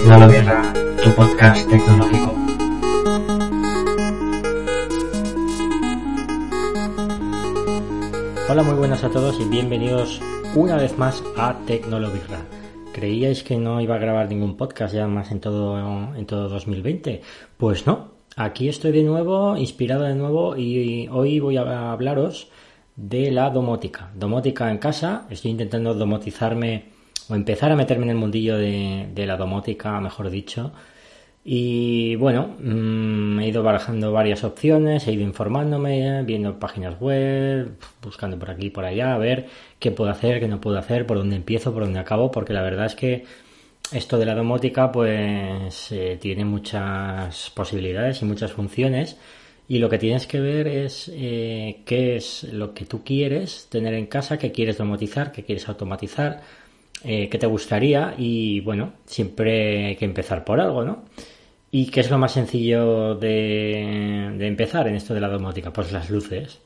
Tecnologuerra, tu podcast tecnológico. Hola, muy buenas a todos y bienvenidos una vez más a Tecnologuerra. ¿Creíais que no iba a grabar ningún podcast ya más en todo, en todo 2020? Pues no, aquí estoy de nuevo, inspirado de nuevo y hoy voy a hablaros de la domótica. Domótica en casa, estoy intentando domotizarme o empezar a meterme en el mundillo de, la domótica, mejor dicho. Y bueno, mm, he ido barajando varias opciones, he ido informándome, viendo páginas web, buscando por aquí y por allá, a ver qué puedo hacer, qué no puedo hacer, por dónde empiezo, por dónde acabo, porque la verdad es que esto de la domótica pues eh, tiene muchas posibilidades y muchas funciones y lo que tienes que ver es eh, qué es lo que tú quieres tener en casa, qué quieres domotizar, qué quieres automatizar, eh, qué te gustaría y bueno, siempre hay que empezar por algo, ¿no? ¿Y qué es lo más sencillo de, empezar en esto de la domótica? Pues las luces.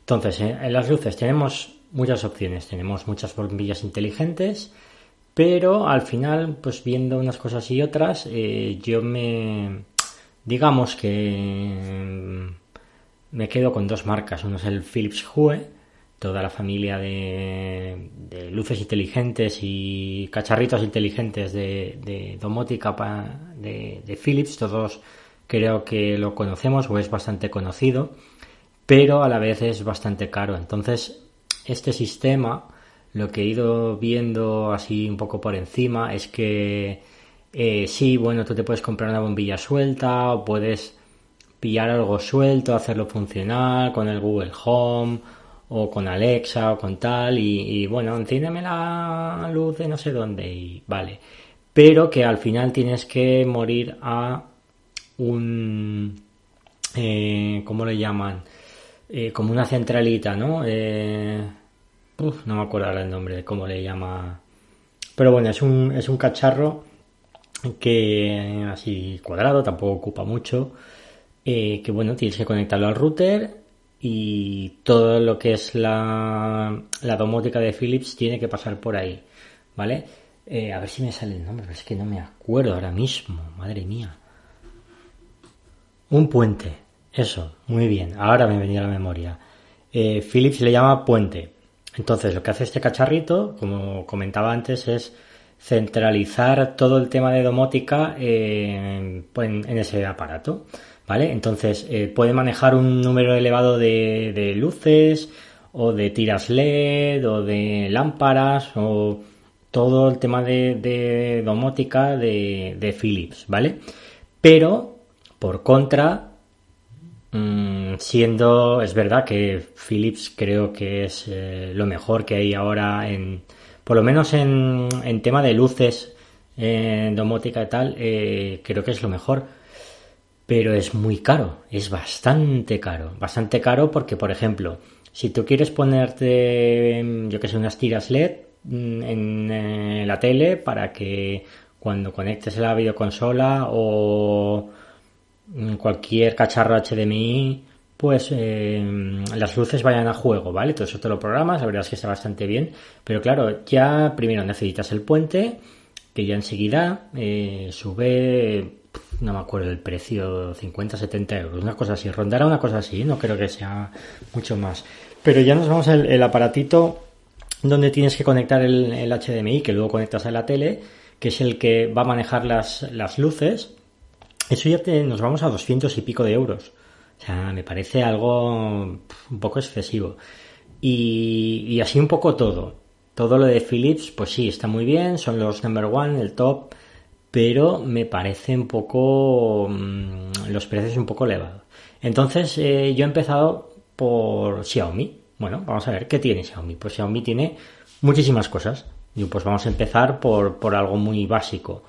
Entonces, eh, en las luces tenemos muchas opciones, tenemos muchas bombillas inteligentes, pero al final, pues viendo unas cosas y otras, eh, yo me, digamos que mm, me quedo con dos marcas. Uno es el Philips Hue, toda la familia de, luces inteligentes y cacharritos inteligentes de, domótica de, de, Philips, todos creo que lo conocemos o es bastante conocido, pero a la vez es bastante caro. Entonces, este sistema, lo que he ido viendo así un poco por encima, es que eh, sí, bueno, tú te puedes comprar una bombilla suelta o puedes pillar algo suelto, hacerlo funcionar con el Google Home o con Alexa o con tal y, bueno, enciéndeme la luz de no sé dónde y vale. Pero que al final tienes que morir a un... Eh, ¿Cómo le llaman? Eh, como una centralita, ¿no? Eh, no me acuerdo ahora el nombre de cómo le llama. Pero bueno, es un, es un cacharro que así cuadrado, tampoco ocupa mucho. que bueno, tienes que conectarlo al router y todo lo que es la, domótica de Philips tiene que pasar por ahí, ¿vale? Eh, a ver si me sale el nombre, pero es que no me acuerdo ahora mismo, madre mía. Un puente, eso, muy bien, ahora me venía a la memoria. Eh, Philips le llama puente. Entonces, lo que hace este cacharrito, como comentaba antes, es centralizar todo el tema de domótica en ese aparato. ¿Vale? Entonces eh, puede manejar un número elevado de, luces o de tiras LED o de lámparas o todo el tema de, domótica de, Philips, ¿vale? Pero, por contra, mm, siendo, es verdad que Philips creo que es eh, lo mejor que hay ahora en, por lo menos en, en tema de luces, en domótica y tal, eh, creo que es lo mejor pero es muy caro, es bastante caro, bastante caro porque, por ejemplo, si tú quieres ponerte, yo que sé, unas tiras LED mm, en eh, la tele para que cuando conectes la videoconsola o cualquier cacharro HDMI, pues eh, las luces vayan a juego, ¿vale? Todo eso te lo programas, la verdad es que está bastante bien, pero claro, ya primero necesitas el puente, que ya enseguida eh, sube no me acuerdo el precio, 50, 70 euros, una cosa así, rondará una cosa así, no creo que sea mucho más. Pero ya nos vamos al el aparatito donde tienes que conectar el, HDMI, que luego conectas a la tele, que es el que va a manejar las, luces. Eso ya te, nos vamos a 200 y pico de euros. O sea, me parece algo un poco excesivo. Y, y así un poco todo. Todo lo de Philips, pues sí, está muy bien, son los number one, el top pero me parece un poco mm, los precios un poco elevados. Entonces eh, yo he empezado por Xiaomi. Bueno, vamos a ver qué tiene Xiaomi. Pues Xiaomi tiene muchísimas cosas. Y pues vamos a empezar por, por algo muy básico.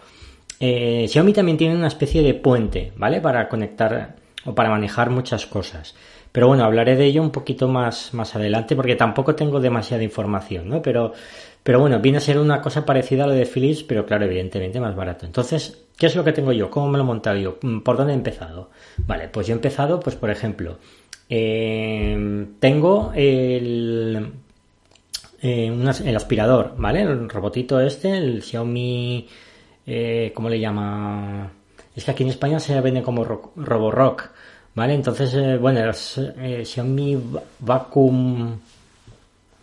Eh, Xiaomi también tiene una especie de puente, ¿vale? Para conectar o para manejar muchas cosas. Pero bueno, hablaré de ello un poquito más, más adelante porque tampoco tengo demasiada información, ¿no? Pero pero bueno, viene a ser una cosa parecida a lo de Philips, pero claro, evidentemente más barato. Entonces, ¿qué es lo que tengo yo? ¿Cómo me lo he montado yo? Mm, ¿Por dónde he empezado? Vale, pues yo he empezado, pues por ejemplo, eh, tengo el, eh, el aspirador, ¿vale? El robotito este, el Xiaomi eh, ¿cómo le llama? Es que aquí en España se vende como Roborock, ¿vale? Entonces, bueno, eh, Xiaomi Vacuum,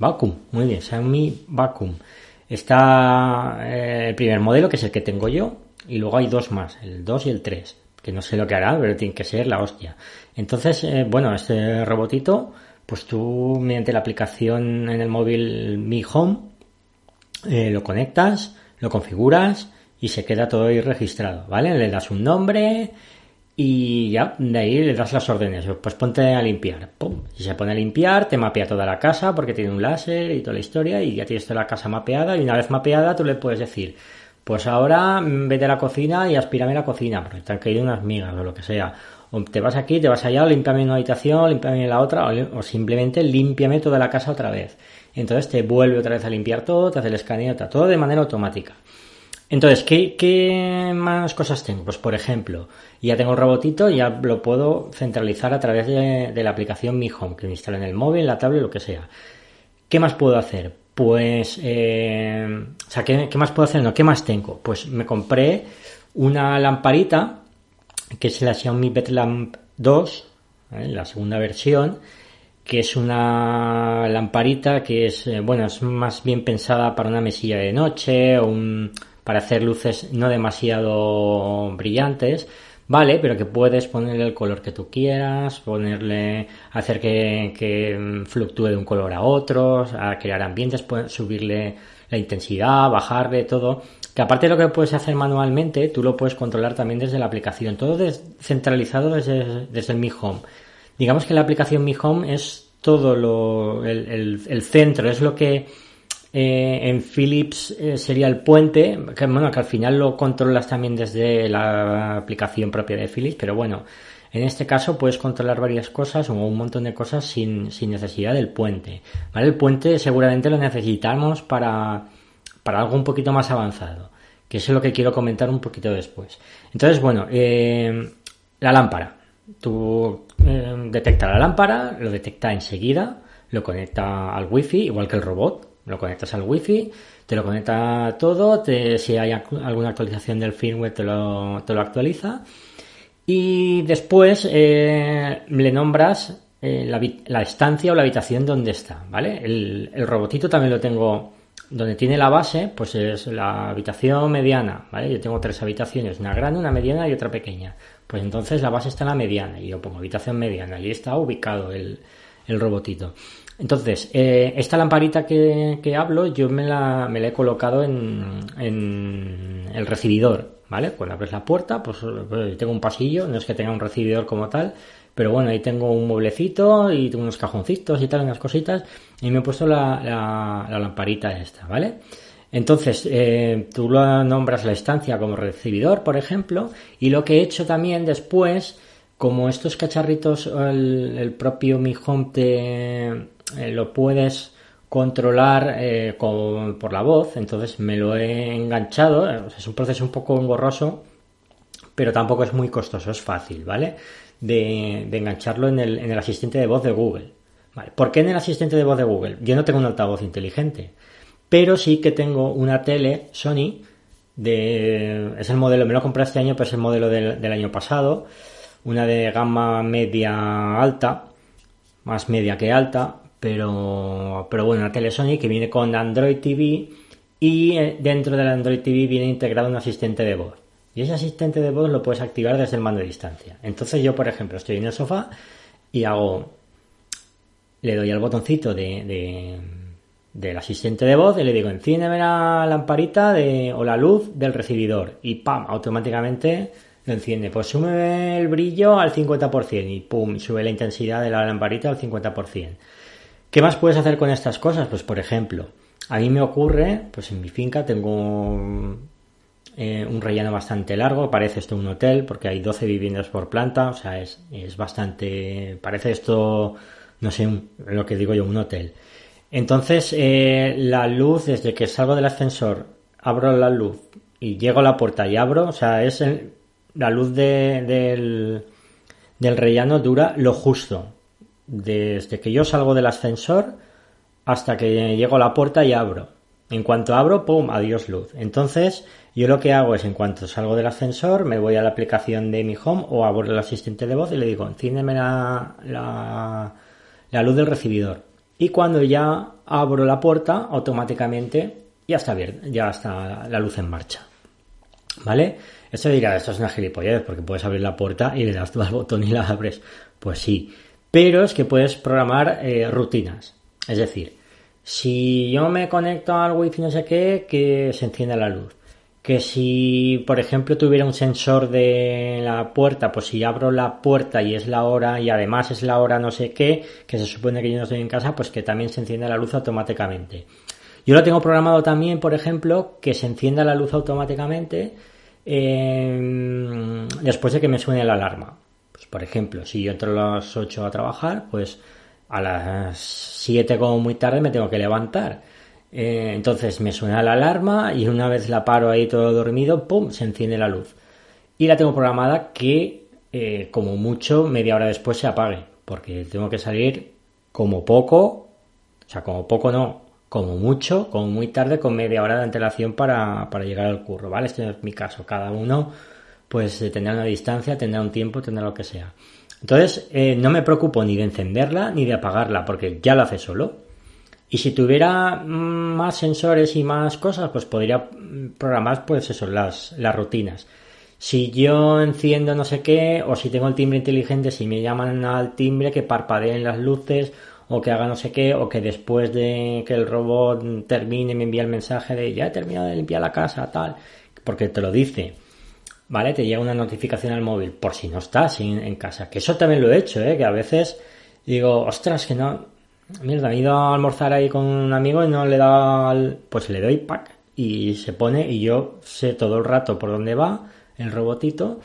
Vacuum, muy bien, Xiaomi Vacuum. Está el primer modelo, que es el que tengo yo, y luego hay dos más, el 2 y el 3, que no sé lo que hará, pero tiene que ser la hostia. Entonces, bueno, este robotito, pues tú mediante la aplicación en el móvil Mi Home, lo conectas, lo configuras, y se queda todo ahí registrado, ¿vale? Le das un nombre y ya de ahí le das las órdenes. Pues ponte a limpiar. ¡Pum! Si se pone a limpiar, te mapea toda la casa porque tiene un láser y toda la historia y ya tienes toda la casa mapeada y una vez mapeada tú le puedes decir, pues ahora mm, vete a la cocina y aspírame la cocina porque te han caído unas migas o lo que sea. O te vas aquí, te vas allá, límpiame una habitación, límpiame la otra o, simplemente límpiame toda la casa otra vez. Entonces te vuelve otra vez a limpiar todo, te hace el escaneo, todo de manera automática. Entonces, ¿qué, más cosas tengo? Pues por ejemplo, ya tengo el robotito, ya lo puedo centralizar a través de, la aplicación Mi Home, que me instala en el móvil, la tablet, lo que sea. ¿Qué más puedo hacer? Pues, eh, o sea, ¿qué, más puedo hacer? No, ¿qué más tengo? Pues me compré una lamparita, que es la Xiaomi Bed Lamp 2, la segunda versión, que es una lamparita que es, eh, bueno, es más bien pensada para una mesilla de noche o un para hacer luces no demasiado brillantes, vale, pero que puedes ponerle el color que tú quieras, ponerle, hacer que, fluctúe de un color a otro, a crear ambientes, subirle la intensidad, bajarle todo. Que aparte de lo que puedes hacer manualmente, tú lo puedes controlar también desde la aplicación. Todo centralizado desde, desde el Mi Home. Digamos que la aplicación Mi Home es todo lo, el centro, es lo que eh, en Philips eh, sería el puente, que bueno, que al final lo controlas también desde la aplicación propia de Philips, pero bueno, en este caso puedes controlar varias cosas o un montón de cosas sin, necesidad del puente. El puente seguramente lo necesitamos para, algo un poquito más avanzado, que es lo que quiero comentar un poquito después. Entonces, bueno, eh, la lámpara. Tú detecta la lámpara, lo detecta enseguida, lo conecta al wifi, igual que el robot, lo conectas al wifi, te lo conecta todo, si hay alguna actualización del firmware te lo, actualiza y después eh, le nombras eh, la, estancia o la habitación donde está, ¿vale? El, robotito también lo tengo donde tiene la base, pues es la habitación mediana, ¿vale? Yo tengo tres habitaciones, una grande, una mediana y otra pequeña. Pues entonces la base está en la mediana y yo pongo habitación mediana y está ubicado el, el robotito. Entonces, eh, esta lamparita que, hablo, yo me la, me la he colocado en, el recibidor, ¿vale? Cuando abres la puerta, pues, pues, tengo un pasillo, no es que tenga un recibidor como tal, pero bueno, ahí tengo un mueblecito y tengo unos cajoncitos y tal, unas cositas, y me he puesto la, la, lamparita esta, ¿vale? Entonces, eh, tú lo nombras la estancia como recibidor, por ejemplo, y lo que he hecho también después, como estos cacharritos, el, el propio Mi Home te lo puedes controlar eh, por la voz, entonces me lo he enganchado, eh, es un proceso un poco engorroso, pero tampoco es muy costoso, es fácil, ¿vale? De, engancharlo en el, asistente de voz de Google. ¿Por qué en el asistente de voz de Google? Yo no tengo un altavoz inteligente, pero sí que tengo una tele Sony, es el modelo, me lo compré este año, pero es el modelo del, del año pasado, una de gama media alta, más media que alta, pero, pero bueno, una tele Sony que viene con Android TV y eh, dentro del Android TV viene integrado un asistente de voz. Y ese asistente de voz lo puedes activar desde el mando de distancia. Entonces yo, por ejemplo, estoy en el sofá y hago, le doy al botoncito de, del asistente de voz y le digo, enciéndeme la lamparita de, o la luz del recibidor y ¡pam! automáticamente lo enciende. Pues sube el brillo al 50% y ¡pum! sube la intensidad de la lamparita al 50%. ¿Qué más puedes hacer con estas cosas? Pues por ejemplo, a mí me ocurre, pues en mi finca tengo eh, un relleno bastante largo, parece esto un hotel porque hay 12 viviendas por planta, o sea, es, bastante, parece esto, no sé, lo que digo yo, un hotel. Entonces, eh, la luz, desde que salgo del ascensor, abro la luz y llego a la puerta y abro, o sea, es la luz del, del rellano dura lo justo desde que yo salgo del ascensor hasta que llego a la puerta y abro. En cuanto abro, ¡pum! Adiós luz. Entonces, yo lo que hago es, en cuanto salgo del ascensor, me voy a la aplicación de mi home o abro el asistente de voz y le digo, enciéndeme la, la, la luz del recibidor. Y cuando ya abro la puerta, automáticamente ya está abierta, ya está la luz en marcha. ¿Vale? Esto dirá, esto es una gilipollez porque puedes abrir la puerta y le das tú al botón y la abres. Pues sí. Pero es que puedes programar eh, rutinas. Es decir, si yo me conecto al wifi no sé qué, que se encienda la luz. Que si, por ejemplo, tuviera un sensor de la puerta, pues si abro la puerta y es la hora y además es la hora no sé qué, que se supone que yo no estoy en casa, pues que también se encienda la luz automáticamente. Yo lo tengo programado también, por ejemplo, que se encienda la luz automáticamente eh, después de que me suene la alarma. Por ejemplo, si yo entro a las 8 a trabajar, pues a las 7 como muy tarde me tengo que levantar. Eh, entonces me suena la alarma y una vez la paro ahí todo dormido, ¡pum! se enciende la luz. Y la tengo programada que eh, como mucho media hora después se apague, porque tengo que salir como poco, o sea, como poco no, como mucho, como muy tarde, con media hora de antelación para, llegar al curro, ¿vale? Este es mi caso. Cada uno, pues, tendrá una distancia, tendrá un tiempo, tendrá lo que sea. Entonces, eh, no me preocupo ni de encenderla ni de apagarla, porque ya lo hace solo. Y si tuviera mm, más sensores y más cosas, pues podría programar, pues eso, las, las rutinas. Si yo enciendo no sé qué, o si tengo el timbre inteligente, si me llaman al timbre, que parpadeen las luces, o que haga no sé qué, o que después de que el robot termine me envía el mensaje de ya he terminado de limpiar la casa, tal, porque te lo dice. ¿Vale? Te llega una notificación al móvil por si no estás en, casa. Que eso también lo he hecho, ¿eh? Que a veces digo, ostras, que no. Mierda, he ido a almorzar ahí con un amigo y no le da al... Pues le doy pack y se pone y yo sé todo el rato por dónde va el robotito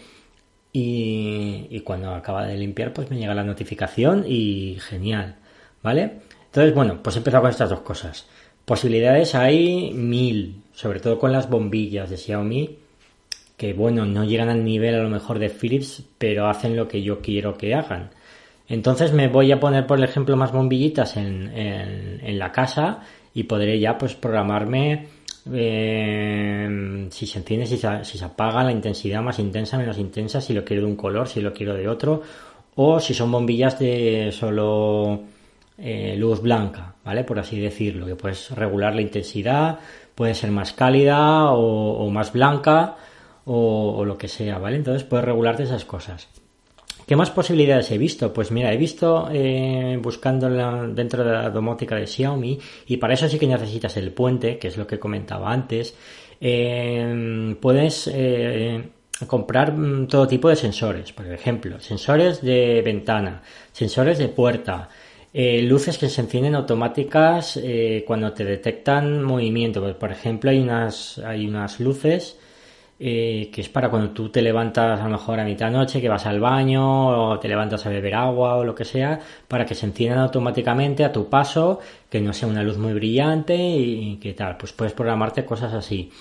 y, y cuando acaba de limpiar pues me llega la notificación y genial. ¿Vale? Entonces, bueno, pues he empezado con estas dos cosas. Posibilidades hay mil, sobre todo con las bombillas de Xiaomi, que bueno, no llegan al nivel a lo mejor de Philips, pero hacen lo que yo quiero que hagan. Entonces me voy a poner, por ejemplo, más bombillitas en, en, la casa y podré ya pues programarme eh, si se enciende, si se, si se apaga, la intensidad más intensa, menos intensa, si lo quiero de un color, si lo quiero de otro, o si son bombillas de solo eh, luz blanca, ¿vale? Por así decirlo, que puedes regular la intensidad, puede ser más cálida o, más blanca o, lo que sea, ¿vale? Entonces puedes regularte esas cosas. ¿Qué más posibilidades he visto? Pues mira, he visto eh, buscando dentro de la domótica de Xiaomi y para eso sí que necesitas el puente, que es lo que comentaba antes. Eh, puedes comprar mm, todo tipo de sensores, por ejemplo, sensores de ventana, sensores de puerta, eh, luces que se encienden automáticas eh, cuando te detectan movimiento. Por ejemplo, hay unas, hay unas luces eh, que es para cuando tú te levantas a lo mejor a mitad noche, que vas al baño o te levantas a beber agua o lo que sea, para que se enciendan automáticamente a tu paso, que no sea una luz muy brillante y, que tal. Pues puedes programarte cosas así.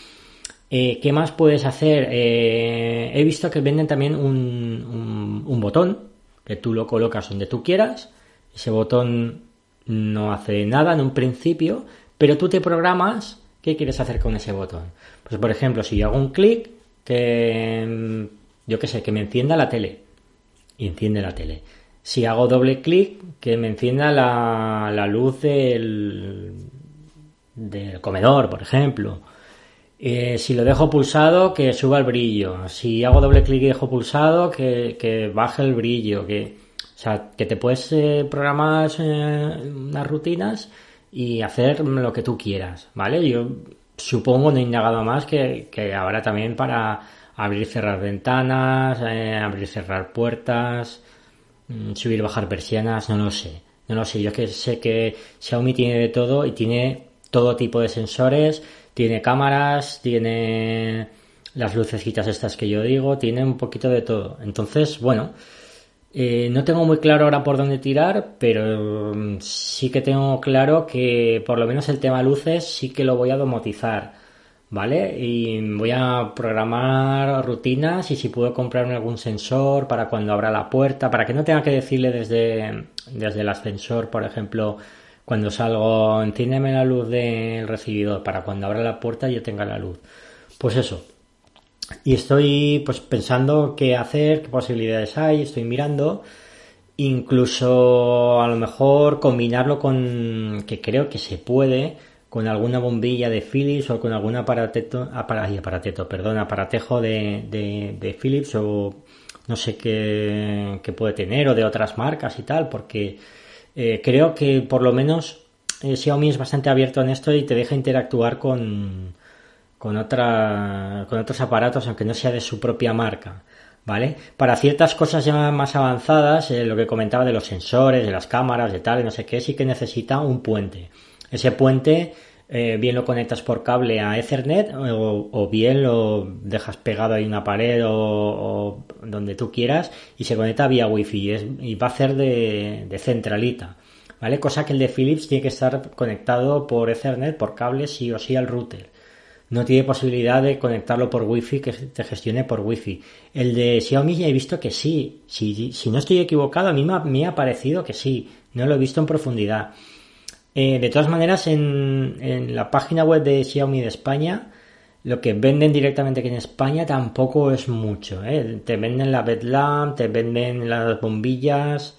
¿Qué más puedes hacer? he visto que venden también un botón que tú lo colocas donde tú quieras ese botón no hace nada en un principio, pero tú te programas qué quieres hacer con ese botón. Pues por ejemplo, si yo hago un clic, que yo qué sé, que me encienda la tele. Y enciende la tele. Si hago doble clic, que me encienda la, luz del, del comedor, por ejemplo. Eh, si lo dejo pulsado, que suba el brillo. Si hago doble clic y dejo pulsado, que, que baje el brillo. Que, o sea, que te puedes eh, programar eh, unas rutinas y hacer lo que tú quieras, ¿vale? Yo supongo, no he indagado más, que, que ahora también para abrir y cerrar ventanas, eh, abrir y cerrar puertas, mm, subir bajar persianas, no lo sé. No lo sé, yo que sé que Xiaomi tiene de todo y tiene todo tipo de sensores, tiene cámaras, tiene las lucecitas estas que yo digo, tiene un poquito de todo. Entonces, bueno, eh, no tengo muy claro ahora por dónde tirar, pero mm, sí que tengo claro que por lo menos el tema luces sí que lo voy a domotizar, ¿vale? Y voy a programar rutinas y si puedo comprarme algún sensor para cuando abra la puerta, para que no tenga que decirle desde, desde el ascensor, por ejemplo, cuando salgo, enciéndeme la luz del recibidor para cuando abra la puerta yo tenga la luz. Pues eso. Y estoy pues pensando qué hacer, qué posibilidades hay, estoy mirando. Incluso a lo mejor combinarlo con que creo que se puede con alguna bombilla de Philips o con algún aparateto, aparateto, aparatejo de, de, Philips o no sé qué, qué, puede tener o de otras marcas y tal, porque eh, creo que por lo menos eh, Xiaomi es bastante abierto en esto y te deja interactuar con, con, otra, con otros aparatos, aunque no sea de su propia marca. ¿Vale? Para ciertas cosas ya más avanzadas, eh, lo que comentaba de los sensores, de las cámaras, de tal, no sé qué, sí que necesita un puente. Ese puente bien lo conectas por cable a Ethernet o, bien lo dejas pegado ahí una pared o, donde tú quieras y se conecta vía wifi y, va a ser de, de, centralita. ¿Vale? Cosa que el de Philips tiene que estar conectado por Ethernet, por cable sí o sí al router no tiene posibilidad de conectarlo por wifi que te gestione por wifi. El de Xiaomi ya he visto que sí. Si, si no estoy equivocado, a mí me ha, parecido que sí. No lo he visto en profundidad. Eh, de todas maneras, en, en, la página web de Xiaomi de España, lo que venden directamente aquí en España tampoco es mucho. ¿eh? Te venden la bedlamp, te venden las bombillas,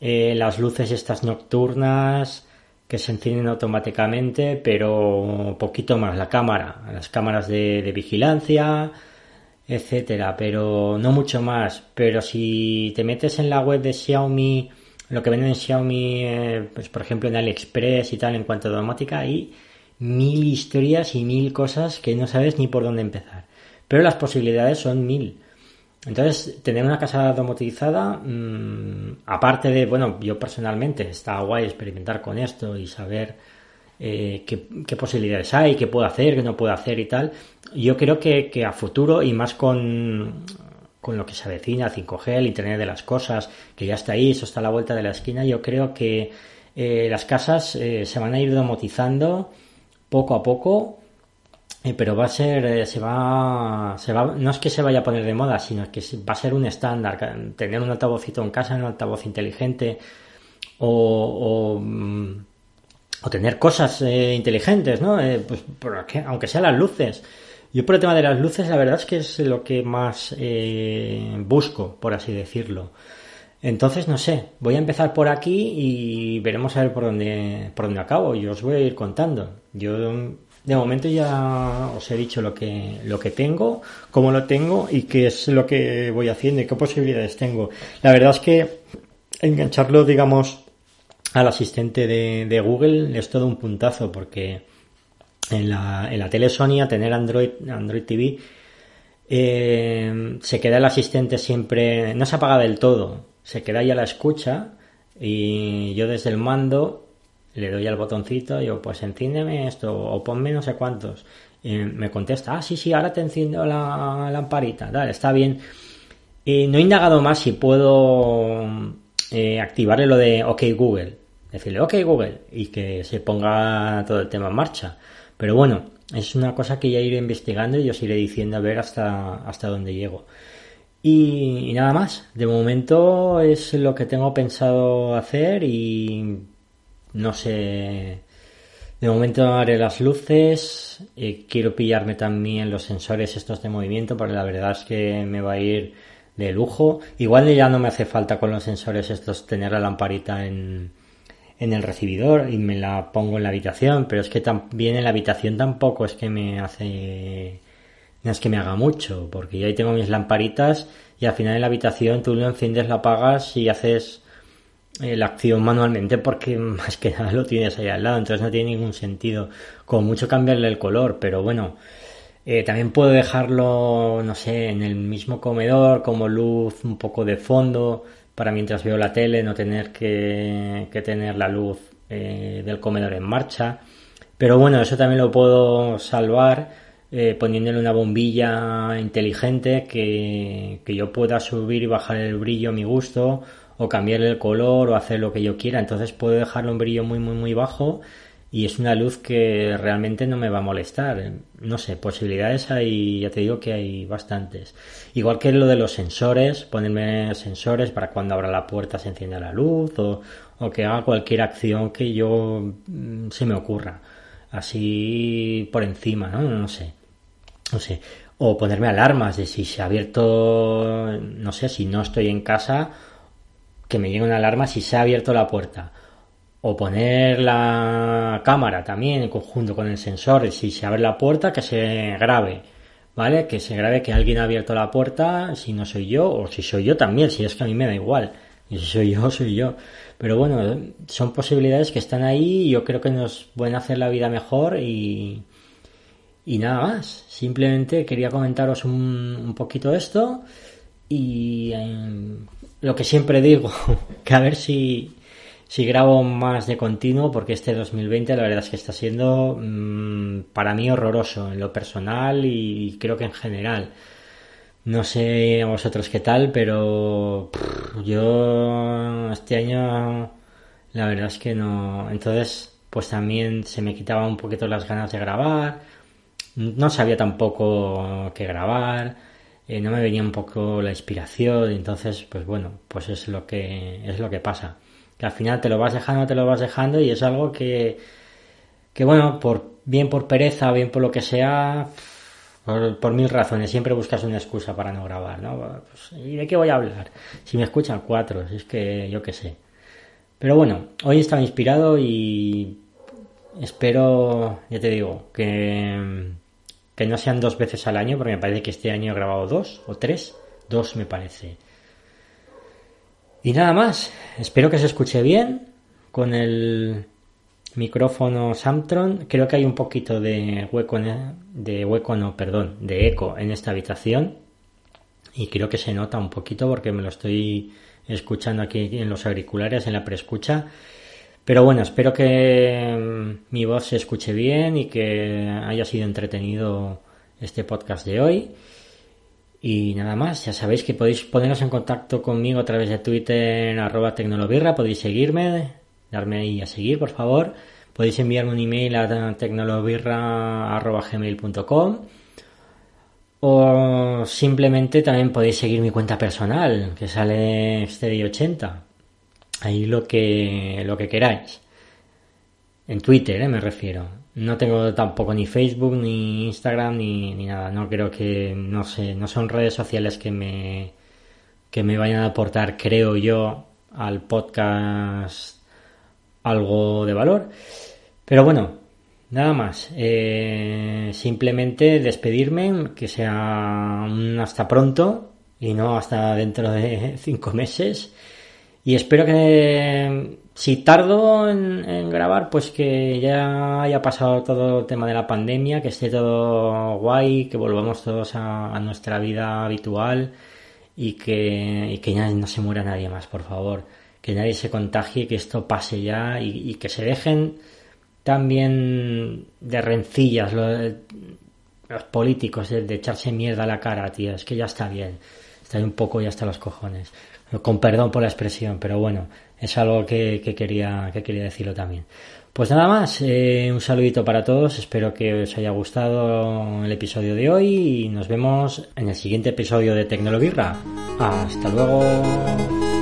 eh, las luces estas nocturnas, que se encienden automáticamente, pero poquito más la cámara, las cámaras de, vigilancia, etcétera, pero no mucho más. Pero si te metes en la web de Xiaomi, lo que venden en Xiaomi, eh, pues por ejemplo en AliExpress y tal, en cuanto a domótica, hay mil historias y mil cosas que no sabes ni por dónde empezar. Pero las posibilidades son mil. Entonces, tener una casa domotizada, mm, aparte de, bueno, yo personalmente está guay experimentar con esto y saber eh, qué, posibilidades hay, qué puedo hacer, qué no puedo hacer y tal. Yo creo que, a futuro y más con, con lo que se avecina, 5G, el Internet de las Cosas, que ya está ahí, eso está a la vuelta de la esquina, yo creo que eh, las casas eh, se van a ir domotizando poco a poco pero va a ser, eh, se va, se va, no es que se vaya a poner de moda, sino que va a ser un estándar, tener un altavocito en casa, un altavoz inteligente o, o, mm, tener cosas eh, inteligentes, ¿no? pues aunque sean las luces. Yo por el tema de las luces, la verdad es que es lo que más busco, por así decirlo. Entonces, no sé, voy a empezar por aquí y veremos a ver por dónde, por dónde acabo. Y os voy a ir contando. Yo de momento ya os he dicho lo que, lo que tengo, cómo lo tengo y qué es lo que voy haciendo y qué posibilidades tengo. La verdad es que engancharlo, digamos, al asistente de, Google es todo un puntazo porque en la, en la tele Sony tener Android, Android TV eh, se queda el asistente siempre, no se apaga del todo, se queda ahí a la escucha y yo desde el mando le doy al botoncito, yo pues enciéndeme esto o ponme no sé cuántos. Y me contesta, ah, sí, sí, ahora te enciendo la lamparita, dale, está bien. y no he indagado más si puedo eh, activarle lo de OK Google. Decirle OK Google y que se ponga todo el tema en marcha. Pero bueno, es una cosa que ya iré investigando y os iré diciendo a ver hasta, hasta dónde llego. y, nada más, de momento es lo que tengo pensado hacer y no sé. De momento haré las luces. Eh, quiero pillarme también los sensores estos de movimiento, porque la verdad es que me va a ir de lujo. Igual ya no me hace falta con los sensores estos tener la lamparita en, en el recibidor y me la pongo en la habitación, pero es que también en la habitación tampoco es que me hace no es que me haga mucho, porque yo ahí tengo mis lamparitas y al final en la habitación tú lo enciendes, la apagas y haces eh, la acción manualmente porque más que nada lo tienes ahí al lado, entonces no tiene ningún sentido. Con mucho cambiarle el color, pero bueno, eh, también puedo dejarlo, no sé, en el mismo comedor como luz un poco de fondo para mientras veo la tele no tener que, tener la luz eh, del comedor en marcha. Pero bueno, eso también lo puedo salvar poniéndole una bombilla inteligente que, que yo pueda subir y bajar el brillo a mi gusto o cambiarle el color o hacer lo que yo quiera. Entonces puedo dejarlo en brillo muy, muy, muy bajo y es una luz que realmente no me va a molestar. No sé, posibilidades hay, ya te digo que hay bastantes. Igual que lo de los sensores, ponerme sensores para cuando abra la puerta se encienda la luz o, o que haga cualquier acción que yo mm, se me ocurra. Así por encima, ¿no? No sé. No sé. O ponerme alarmas de si se ha abierto, no sé, si no estoy en casa, que me llegue una alarma si se ha abierto la puerta o poner la cámara también en conjunto con el sensor, si se abre la puerta, que se grabe, ¿vale? Que se grabe que alguien ha abierto la puerta, si no soy yo, o si soy yo también, si es que a mí me da igual, y si soy yo, soy yo. Pero bueno, son posibilidades que están ahí y yo creo que nos pueden hacer la vida mejor y, y nada más. Simplemente quería comentaros un, un poquito esto y eh, lo que siempre digo, que a ver si si grabo más de continuo porque este 2020 la verdad es que está siendo mmm, para mí horroroso en lo personal y creo que en general. No sé a vosotros qué tal, pero yo este año la verdad es que no. Entonces, pues también se me quitaba un poquito las ganas de grabar. No sabía tampoco qué grabar. Eh, no me venía un poco la inspiración. Entonces, pues bueno, pues es lo que es lo que pasa que al final te lo vas dejando, te lo vas dejando y es algo que, que bueno, por, bien por pereza, bien por lo que sea, por, por mil razones, siempre buscas una excusa para no grabar, ¿no? Pues, ¿Y de qué voy a hablar? Si me escuchan cuatro, es que yo qué sé. Pero bueno, hoy estaba inspirado y espero, ya te digo, que, que no sean dos veces al año, porque me parece que este año he grabado dos o tres, dos me parece. Y nada más, espero que se escuche bien con el micrófono Samtron. Creo que hay un poquito de hueco, de hueco no, perdón, de eco en esta habitación. Y creo que se nota un poquito porque me lo estoy escuchando aquí en los auriculares, en la preescucha. Pero bueno, espero que mm, mi voz se escuche bien y que haya sido entretenido este podcast de hoy. Y nada más, ya sabéis que podéis poneros en contacto conmigo a través de Twitter, arroba tecnolobirra, podéis seguirme, darme ahí a seguir, por favor. Podéis enviarme un email a tecnolobirra.gmail.com o simplemente también podéis seguir mi cuenta personal, que sale este de 80. Ahí lo que, lo que queráis. En Twitter, ¿eh? me refiero. No tengo tampoco ni Facebook, ni Instagram, ni, ni, nada. No creo que, no sé, no son redes sociales que me, que me vayan a aportar, creo yo, al podcast algo de valor. Pero bueno, nada más. Eh, simplemente despedirme, que sea un hasta pronto y no hasta dentro de cinco meses. Y espero que si tardo en, grabar, pues que ya haya pasado todo el tema de la pandemia, que esté todo guay, que volvamos todos a, nuestra vida habitual y que, que ya no se muera nadie más, por favor. Que nadie se contagie, que esto pase ya y, que se dejen también de rencillas los, políticos, de, de, echarse mierda a la cara, tío. Es que ya está bien. Está un poco ya hasta los cojones. Con perdón por la expresión, pero bueno es algo que, que, quería, que quería decirlo también. Pues nada más, eh, un saludito para todos, espero que os haya gustado el episodio de hoy y nos vemos en el siguiente episodio de Tecnolobirra. Hasta luego.